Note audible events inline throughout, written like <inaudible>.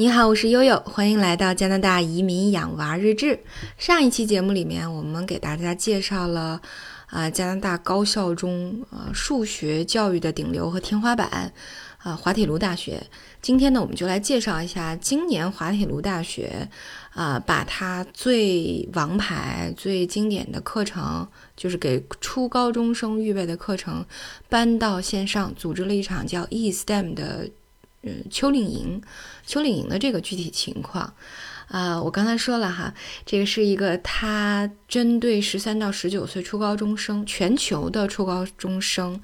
你好，我是悠悠，欢迎来到加拿大移民养娃日志。上一期节目里面，我们给大家介绍了啊加拿大高校中啊数学教育的顶流和天花板啊滑铁卢大学。今天呢，我们就来介绍一下今年滑铁卢大学啊把它最王牌、最经典的课程，就是给初高中生预备的课程，搬到线上，组织了一场叫 eSTEM 的。嗯，秋令营，秋令营的这个具体情况，啊，我刚才说了哈，这个是一个他针对十三到十九岁初高中生，全球的初高中生，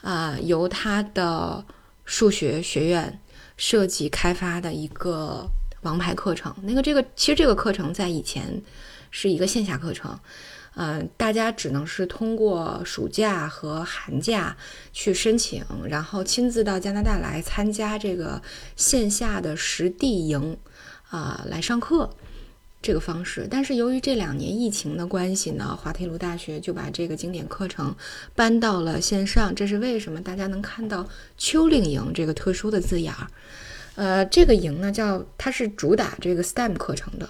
啊，由他的数学学院设计开发的一个王牌课程。那个这个其实这个课程在以前是一个线下课程。嗯，大家只能是通过暑假和寒假去申请，然后亲自到加拿大来参加这个线下的实地营，啊，来上课这个方式。但是由于这两年疫情的关系呢，滑铁卢大学就把这个经典课程搬到了线上。这是为什么？大家能看到“秋令营”这个特殊的字眼儿。呃，这个营呢，叫它是主打这个 STEM 课程的。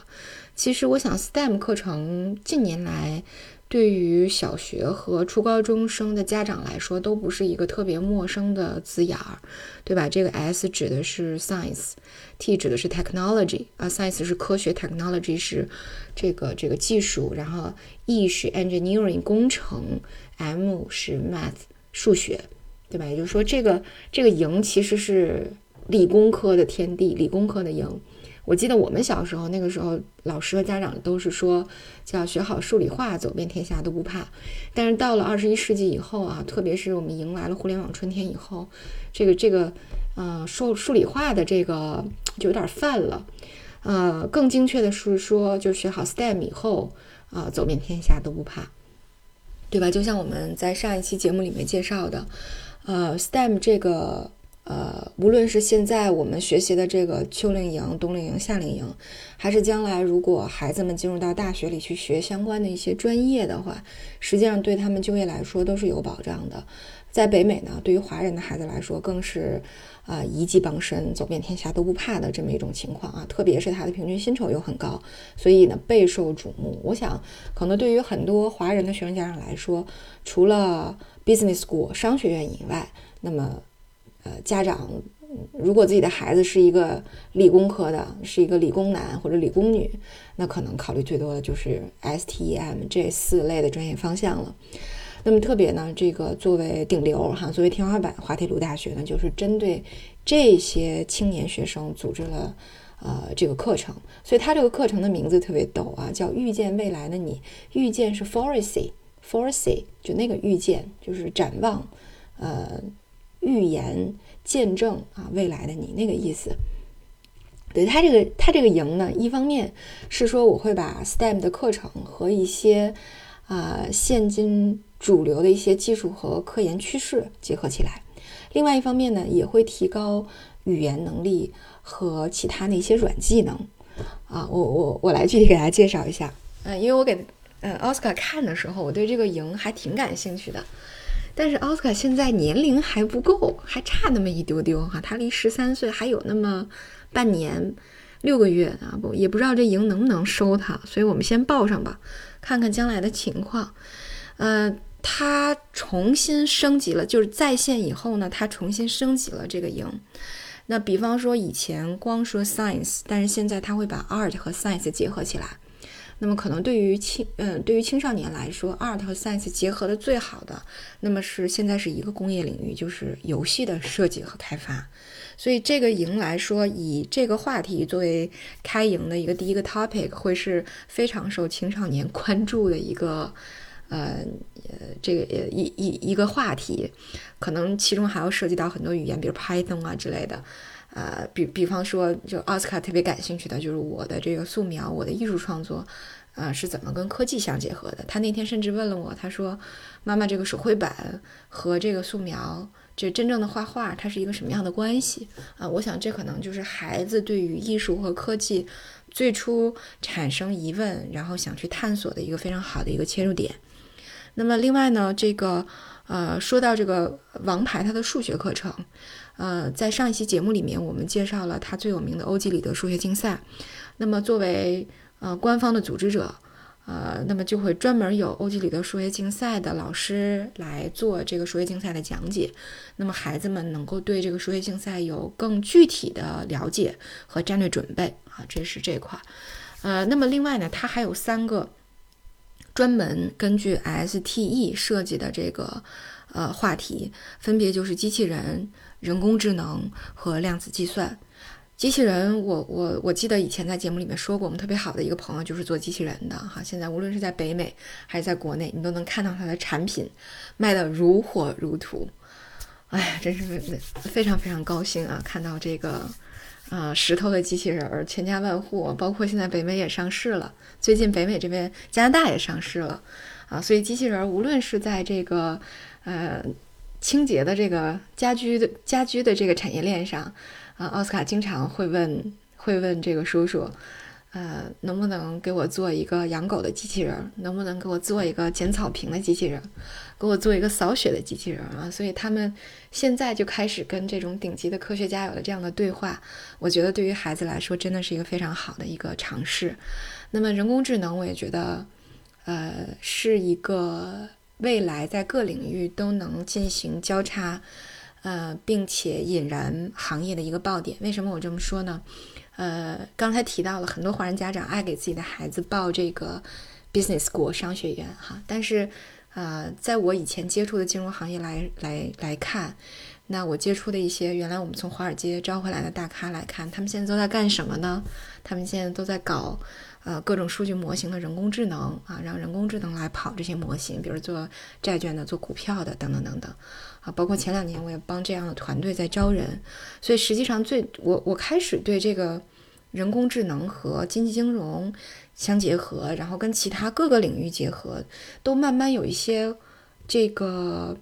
其实我想，STEM 课程近年来对于小学和初高中生的家长来说都不是一个特别陌生的字眼儿，对吧？这个 S 指的是 science，T 指的是 technology 啊，science 是科学，technology 是这个这个技术，然后 E 是 engineering 工程，M 是 math 数学，对吧？也就是说，这个这个营其实是理工科的天地，理工科的营。我记得我们小时候那个时候，老师和家长都是说，叫学好数理化，走遍天下都不怕。但是到了二十一世纪以后啊，特别是我们迎来了互联网春天以后，这个这个，呃，数数理化的这个就有点泛了。呃，更精确的是说，就学好 STEM 以后，啊，走遍天下都不怕，对吧？就像我们在上一期节目里面介绍的，呃，STEM 这个。呃，无论是现在我们学习的这个秋令营、冬令营、夏令营，还是将来如果孩子们进入到大学里去学相关的一些专业的话，实际上对他们就业来说都是有保障的。在北美呢，对于华人的孩子来说，更是啊一技傍身、走遍天下都不怕的这么一种情况啊。特别是他的平均薪酬又很高，所以呢备受瞩目。我想，可能对于很多华人的学生家长来说，除了 business school 商学院以外，那么。呃，家长如果自己的孩子是一个理工科的，是一个理工男或者理工女，那可能考虑最多的就是 STEM 这四类的专业方向了。那么特别呢，这个作为顶流哈，作为天花板，滑铁卢大学呢，就是针对这些青年学生组织了呃这个课程。所以它这个课程的名字特别逗啊，叫遇见未来的你。遇见是 foresee，foresee 就那个遇见，就是展望，呃。预言、见证啊，未来的你那个意思。对他这个，他这个营呢，一方面是说我会把 STEM 的课程和一些啊现今主流的一些技术和科研趋势结合起来；另外一方面呢，也会提高语言能力和其他的一些软技能。啊，我我我来具体给大家介绍一下。嗯，因为我给嗯奥斯卡看的时候，我对这个营还挺感兴趣的。但是奥斯卡现在年龄还不够，还差那么一丢丢哈，他离十三岁还有那么半年六个月啊，不也不知道这营能不能收他，所以我们先报上吧，看看将来的情况。呃，他重新升级了，就是在线以后呢，他重新升级了这个营。那比方说以前光说 science，但是现在他会把 art 和 science 结合起来。那么可能对于青嗯对于青少年来说，art 和 science 结合的最好的，那么是现在是一个工业领域，就是游戏的设计和开发。所以这个营来说，以这个话题作为开营的一个第一个 topic，会是非常受青少年 <laughs> 关注的一个呃呃这个呃一一一个话题。可能其中还要涉及到很多语言，比如 Python 啊之类的。呃，比比方说，就奥斯卡特别感兴趣的就是我的这个素描，我的艺术创作，呃，是怎么跟科技相结合的？他那天甚至问了我，他说：“妈妈，这个手绘板和这个素描，这真正的画画，它是一个什么样的关系？”啊，我想这可能就是孩子对于艺术和科技最初产生疑问，然后想去探索的一个非常好的一个切入点。那么另外呢，这个呃，说到这个王牌它的数学课程，呃，在上一期节目里面我们介绍了它最有名的欧几里得数学竞赛。那么作为呃官方的组织者。呃，那么就会专门有欧几里得数学竞赛的老师来做这个数学竞赛的讲解，那么孩子们能够对这个数学竞赛有更具体的了解和战略准备啊，这是这块。呃，那么另外呢，它还有三个专门根据 STE 设计的这个呃话题，分别就是机器人、人工智能和量子计算。机器人，我我我记得以前在节目里面说过，我们特别好的一个朋友就是做机器人的哈。现在无论是在北美还是在国内，你都能看到他的产品卖得如火如荼。哎呀，真是非常非常高兴啊！看到这个啊石头的机器人儿，千家万户，包括现在北美也上市了，最近北美这边加拿大也上市了啊。所以机器人无论是在这个呃清洁的这个家居的家居的这个产业链上。啊，奥斯卡经常会问，会问这个叔叔，呃，能不能给我做一个养狗的机器人？能不能给我做一个剪草坪的机器人？给我做一个扫雪的机器人啊？所以他们现在就开始跟这种顶级的科学家有了这样的对话。我觉得对于孩子来说，真的是一个非常好的一个尝试。那么人工智能，我也觉得，呃，是一个未来在各领域都能进行交叉。呃，并且引燃行业的一个爆点。为什么我这么说呢？呃，刚才提到了很多华人家长爱给自己的孩子报这个 business 学校商学院哈，但是呃，在我以前接触的金融行业来来来看，那我接触的一些原来我们从华尔街招回来的大咖来看，他们现在都在干什么呢？他们现在都在搞。呃，各种数据模型的人工智能啊，让人工智能来跑这些模型，比如做债券的、做股票的等等等等，啊，包括前两年我也帮这样的团队在招人，所以实际上最我我开始对这个人工智能和经济金融相结合，然后跟其他各个领域结合，都慢慢有一些这个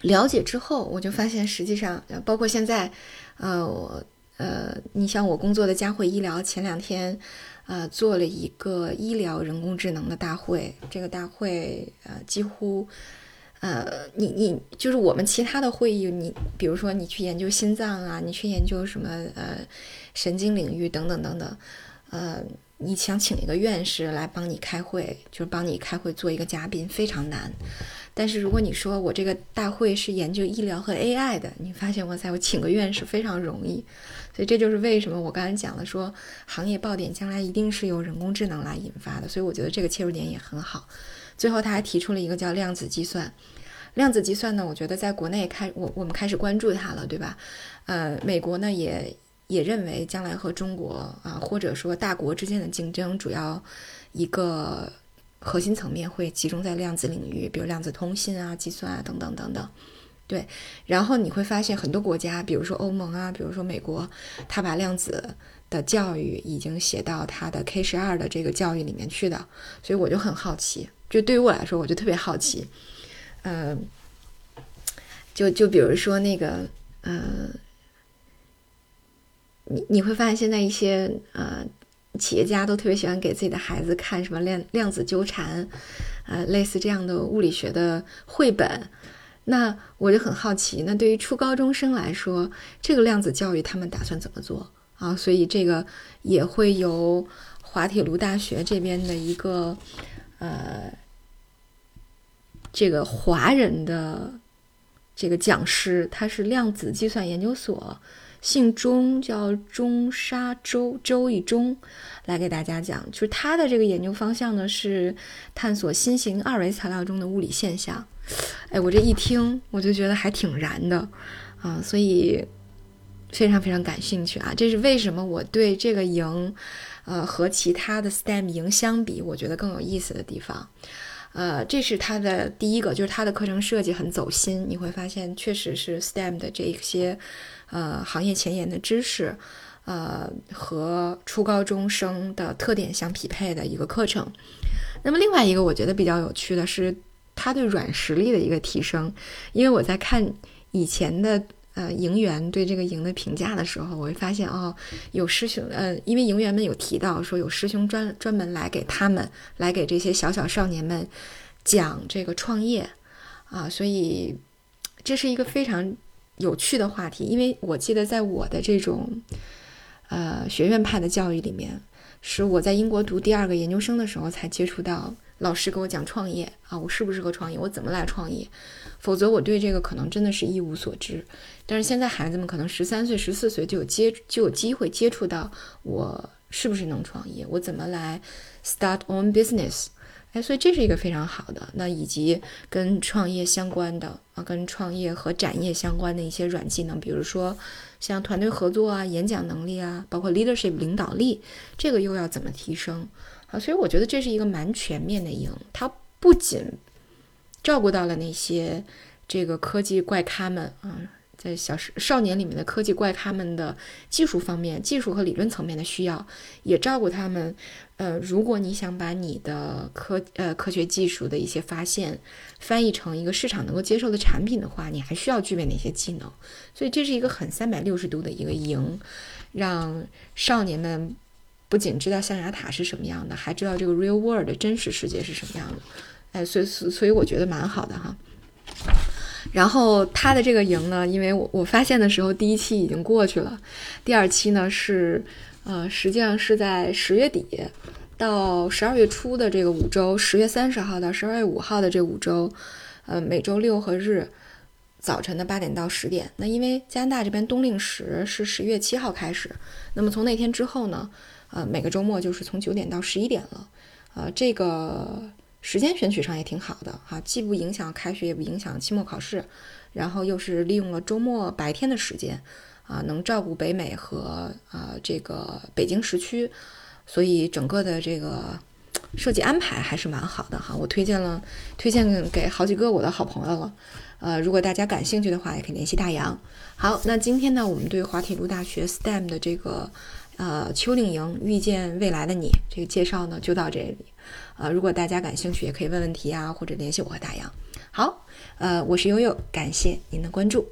了解之后，我就发现实际上，包括现在，呃，我呃，你像我工作的佳慧医疗，前两天。呃，做了一个医疗人工智能的大会。这个大会，呃，几乎，呃，你你就是我们其他的会议，你比如说你去研究心脏啊，你去研究什么呃神经领域等等等等，呃，你想请一个院士来帮你开会，就是帮你开会做一个嘉宾，非常难。但是如果你说我这个大会是研究医疗和 AI 的，你发现哇塞，我请个院士非常容易。所以这就是为什么我刚才讲了，说行业爆点将来一定是由人工智能来引发的。所以我觉得这个切入点也很好。最后他还提出了一个叫量子计算。量子计算呢，我觉得在国内开我我们开始关注它了，对吧？呃，美国呢也也认为将来和中国啊，或者说大国之间的竞争，主要一个。核心层面会集中在量子领域，比如量子通信啊、计算啊等等等等。对，然后你会发现很多国家，比如说欧盟啊，比如说美国，它把量子的教育已经写到它的 K 十二的这个教育里面去的。所以我就很好奇，就对于我来说，我就特别好奇。嗯，就就比如说那个，呃，你你会发现现在一些呃。企业家都特别喜欢给自己的孩子看什么量量子纠缠，呃，类似这样的物理学的绘本。那我就很好奇，那对于初高中生来说，这个量子教育他们打算怎么做啊？所以这个也会由滑铁卢大学这边的一个呃这个华人的这个讲师，他是量子计算研究所。姓钟，叫钟沙周，周一钟，来给大家讲，就是他的这个研究方向呢是探索新型二维材料中的物理现象。哎，我这一听我就觉得还挺燃的啊，所以非常非常感兴趣啊。这是为什么我对这个营，呃，和其他的 STEM 营相比，我觉得更有意思的地方。呃，这是它的第一个，就是它的课程设计很走心，你会发现确实是 STEM 的这一些。呃，行业前沿的知识，呃，和初高中生的特点相匹配的一个课程。那么，另外一个我觉得比较有趣的是，他对软实力的一个提升。因为我在看以前的呃营员对这个营的评价的时候，我会发现哦，有师兄呃，因为营员们有提到说有师兄专专门来给他们来给这些小小少年们讲这个创业啊，所以这是一个非常有趣的话题。因为我记得在我的这种呃学院派的教育里面，是我在英国读第二个研究生的时候才接触到老师跟我讲创业啊，我适不适合创业，我怎么来创业？否则我对这个可能真的是一无所知。但是现在孩子们可能十三岁、十四岁就有接就有机会接触到我是不是能创业，我怎么来 start own business。哎，所以这是一个非常好的，那以及跟创业相关的啊，跟创业和展业相关的一些软技能，比如说像团队合作啊、演讲能力啊，包括 leadership 领导力，这个又要怎么提升？啊，所以我觉得这是一个蛮全面的营，它不仅照顾到了那些这个科技怪咖们啊。在小少年里面的科技怪咖们的技术方面、技术和理论层面的需要，也照顾他们。呃，如果你想把你的科呃科学技术的一些发现翻译成一个市场能够接受的产品的话，你还需要具备哪些技能？所以这是一个很三百六十度的一个营，让少年们不仅知道象牙塔是什么样的，还知道这个 real world 的真实世界是什么样的。哎，所以所以我觉得蛮好的哈。然后他的这个营呢，因为我我发现的时候，第一期已经过去了，第二期呢是，呃，实际上是在十月底到十二月初的这个五周，十月三十号到十二月五号的这五周，呃，每周六和日早晨的八点到十点。那因为加拿大这边冬令时是十月七号开始，那么从那天之后呢，呃，每个周末就是从九点到十一点了，呃，这个。时间选取上也挺好的哈，既不影响开学，也不影响期末考试，然后又是利用了周末白天的时间，啊，能照顾北美和啊这个北京时区，所以整个的这个设计安排还是蛮好的哈。我推荐了，推荐给好几个我的好朋友了，呃，如果大家感兴趣的话，也可以联系大洋。好，那今天呢，我们对滑铁卢大学 STEM 的这个呃邱令营遇见未来的你这个介绍呢，就到这里。呃，如果大家感兴趣，也可以问问题啊，或者联系我和大洋。好，呃，我是悠悠，感谢您的关注。